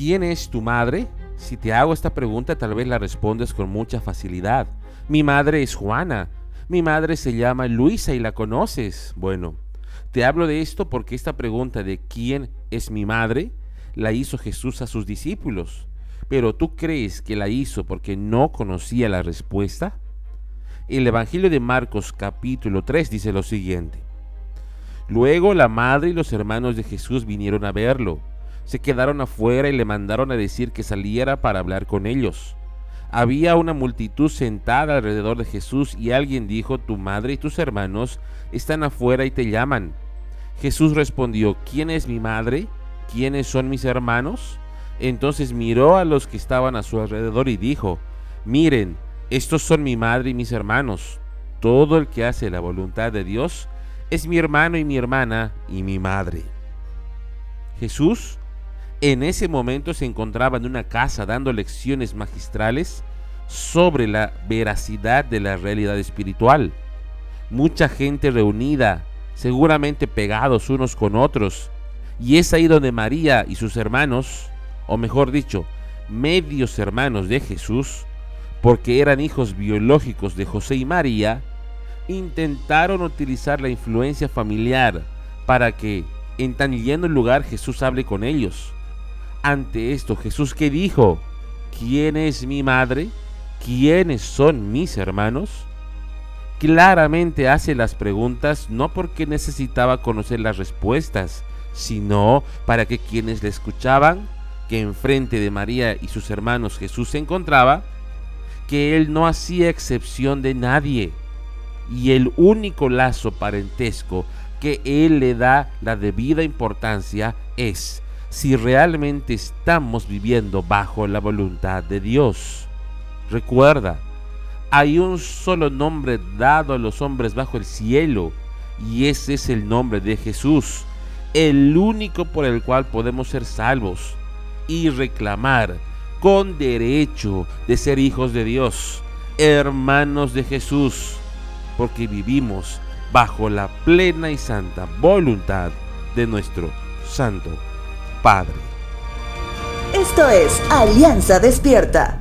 ¿quién es tu madre? Si te hago esta pregunta tal vez la respondes con mucha facilidad. Mi madre es Juana. Mi madre se llama Luisa y la conoces. Bueno, te hablo de esto porque esta pregunta de quién es mi madre la hizo Jesús a sus discípulos. Pero tú crees que la hizo porque no conocía la respuesta? El Evangelio de Marcos capítulo 3 dice lo siguiente. Luego la madre y los hermanos de Jesús vinieron a verlo. Se quedaron afuera y le mandaron a decir que saliera para hablar con ellos. Había una multitud sentada alrededor de Jesús y alguien dijo, tu madre y tus hermanos están afuera y te llaman. Jesús respondió, ¿quién es mi madre? ¿Quiénes son mis hermanos? Entonces miró a los que estaban a su alrededor y dijo, miren, estos son mi madre y mis hermanos. Todo el que hace la voluntad de Dios es mi hermano y mi hermana y mi madre. Jesús en ese momento se encontraba en una casa dando lecciones magistrales sobre la veracidad de la realidad espiritual. Mucha gente reunida, seguramente pegados unos con otros, y es ahí donde María y sus hermanos, o mejor dicho, medios hermanos de Jesús, porque eran hijos biológicos de José y María, intentaron utilizar la influencia familiar para que en tan lleno lugar Jesús hable con ellos. Ante esto, Jesús que dijo, ¿quién es mi madre? ¿Quiénes son mis hermanos? Claramente hace las preguntas no porque necesitaba conocer las respuestas, sino para que quienes le escuchaban, que enfrente de María y sus hermanos Jesús se encontraba, que él no hacía excepción de nadie, y el único lazo parentesco que él le da la debida importancia es si realmente estamos viviendo bajo la voluntad de Dios. Recuerda, hay un solo nombre dado a los hombres bajo el cielo, y ese es el nombre de Jesús, el único por el cual podemos ser salvos y reclamar con derecho de ser hijos de Dios, hermanos de Jesús, porque vivimos bajo la plena y santa voluntad de nuestro Santo Esto es Alianza Despierta.